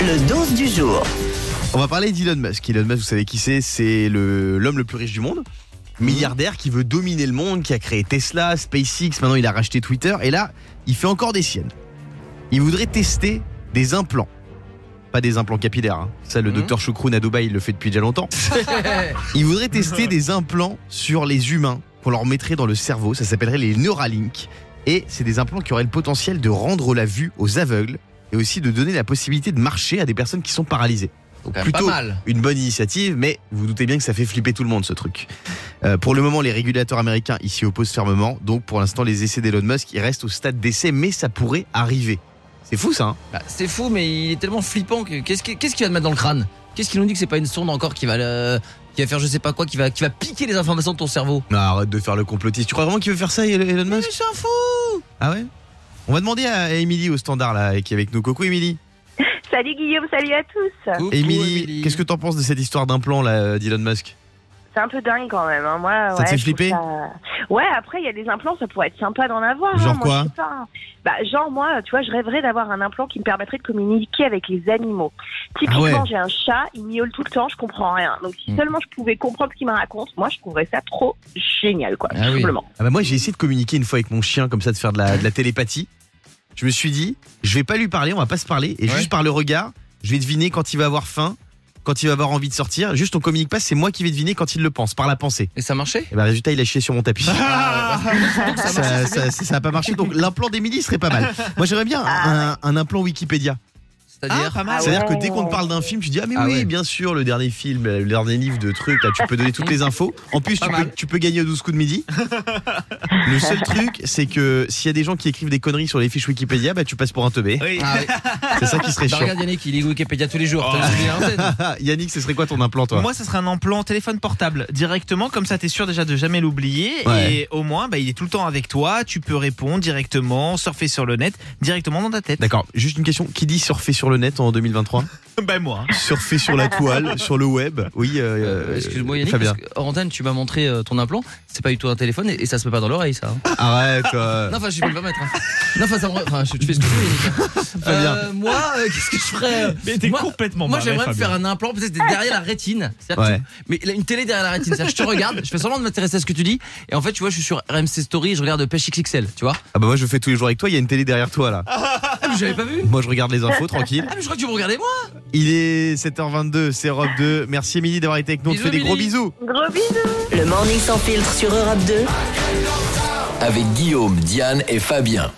Le 12 du jour. On va parler d'Elon Musk. Elon Musk, vous savez qui c'est? C'est le- l'homme le plus riche du monde. Milliardaire qui veut dominer le monde, qui a créé Tesla, SpaceX, maintenant il a racheté Twitter. Et là, il fait encore des siennes. Il voudrait tester des implants. Pas des implants capillaires. hein. Ça, le Mhm. docteur Choucroune à Dubaï, il le fait depuis déjà longtemps. Il voudrait tester des implants sur les humains qu'on leur mettrait dans le cerveau. Ça s'appellerait les Neuralink. Et c'est des implants qui auraient le potentiel de rendre la vue aux aveugles et aussi de donner la possibilité de marcher à des personnes qui sont paralysées. Donc plutôt mal. une bonne initiative, mais vous vous doutez bien que ça fait flipper tout le monde ce truc. Euh, pour le moment, les régulateurs américains ils s'y opposent fermement. Donc pour l'instant, les essais d'Elon Musk ils restent au stade d'essai, mais ça pourrait arriver. C'est fou ça. Hein? Bah, c'est fou, mais il est tellement flippant que qu'est-ce qu'il va te mettre dans le crâne? Qu'est-ce qu'il nous dit que c'est pas une sonde encore qui va le- qui va faire je sais pas quoi, qui va qui va piquer les informations de ton cerveau? Non, arrête de faire le complotiste. Tu crois vraiment qu'il veut faire ça, Elon Mais Musk? il s'en fout Ah ouais? On va demander à Émilie au standard là, qui est avec nous. Coucou Émilie. Salut Guillaume, salut à tous. Émilie. qu'est-ce que t'en penses de cette histoire d'implant là d'Elon Musk? C'est un peu dingue quand même. hein. Moi, Ça te ouais, fait je trouve flipper ça- Ouais, après il y a des implants, ça pourrait être sympa d'en avoir. Genre hein. Moi, quoi pas. Bah, genre moi, tu vois, je rêverais d'avoir un implant qui me permettrait de communiquer avec les animaux. Typiquement, Ah ouais. j'ai un chat, il miaule tout le temps, je comprends rien. Donc si Mm. seulement je pouvais comprendre ce qu'il me raconte, moi je trouverais ça trop génial, quoi. Ah tout oui. simplement. Ah bah moi j'ai essayé de communiquer une fois avec mon chien comme ça de faire de la, de la télépathie. Je me suis dit, je vais pas lui parler, on va pas se parler et Ouais. juste par le regard, je vais deviner quand il va avoir faim, quand il va avoir envie de sortir. Juste on communique pas, c'est moi qui vais deviner quand il le pense, par la pensée. Et ça marchait? Et bah résultat il a chié sur mon tapis. Ah, donc ça ça, marche, ça, ça a pas marché donc l'implant d'Émilie serait pas mal. Moi j'aimerais bien un, un implant Wikipédia. C'est-à-dire Ah. Ah C'est-à-dire que ouais. dès qu'on te parle d'un film, tu dis ah mais Ah oui ouais. bien sûr le dernier film, le dernier livre de trucs là, tu peux donner toutes les infos. En plus tu peux, tu gagner au 12 coups de midi. Le seul truc c'est que s'il y a des gens qui écrivent des conneries sur les fiches Wikipédia, bah tu passes pour un teubé. Oui. Ah oui. C'est ça qui serait Bah, chiant. regarde Yannick, il lit Wikipédia tous les jours. Ah, Yannick, ce serait quoi ton implant toi? Moi, ce serait un implant téléphone portable directement, comme ça, t'es sûr déjà de jamais l'oublier. Ouais. Et au moins, bah, il est tout le temps avec toi. Tu peux répondre directement, surfer sur le net, directement dans ta tête. D'accord, juste une question, qui dit surfer sur le net en 2023 bah moi. Surfer sur la toile, sur le web Oui, euh, Euh, euh, Excuse-moi Yannick, Fabien. parce que hors antenne, tu m'as montré euh, ton implant. C'est pas du tout un téléphone et, et ça se met pas dans l'oreille, ça. hein. Arrête euh. Non, enfin, je peux le pas mettre. hein. Non, enfin, ça me- enfin, je- tu fais ce que tu veux, hein. Euh, moi, euh, qu'est-ce que je ferais Mais t'es complètement Moi, j'aimerais me faire un implant, peut-être derrière la rétine. Ouais. Mais une télé derrière la rétine. Je te regarde, je fais semblant de m'intéresser à ce que tu dis. Et en fait, tu vois, je suis sur RMC Story et je regarde Pêche XXL, tu vois. Ah bah moi je fais tous les jours avec toi, il y a une télé derrière toi là. Mais j'avais pas vu. Moi je regarde les infos tranquille. Ah, mais je crois que tu me regardais moi. Il est 7h22, c'est Europe 2. Merci Émilie d'avoir été avec nous, on te fait des gros bisous. Gros bisous. Le morning sans filtre sur Europe 2. avec Guillaume, Diane et Fabien.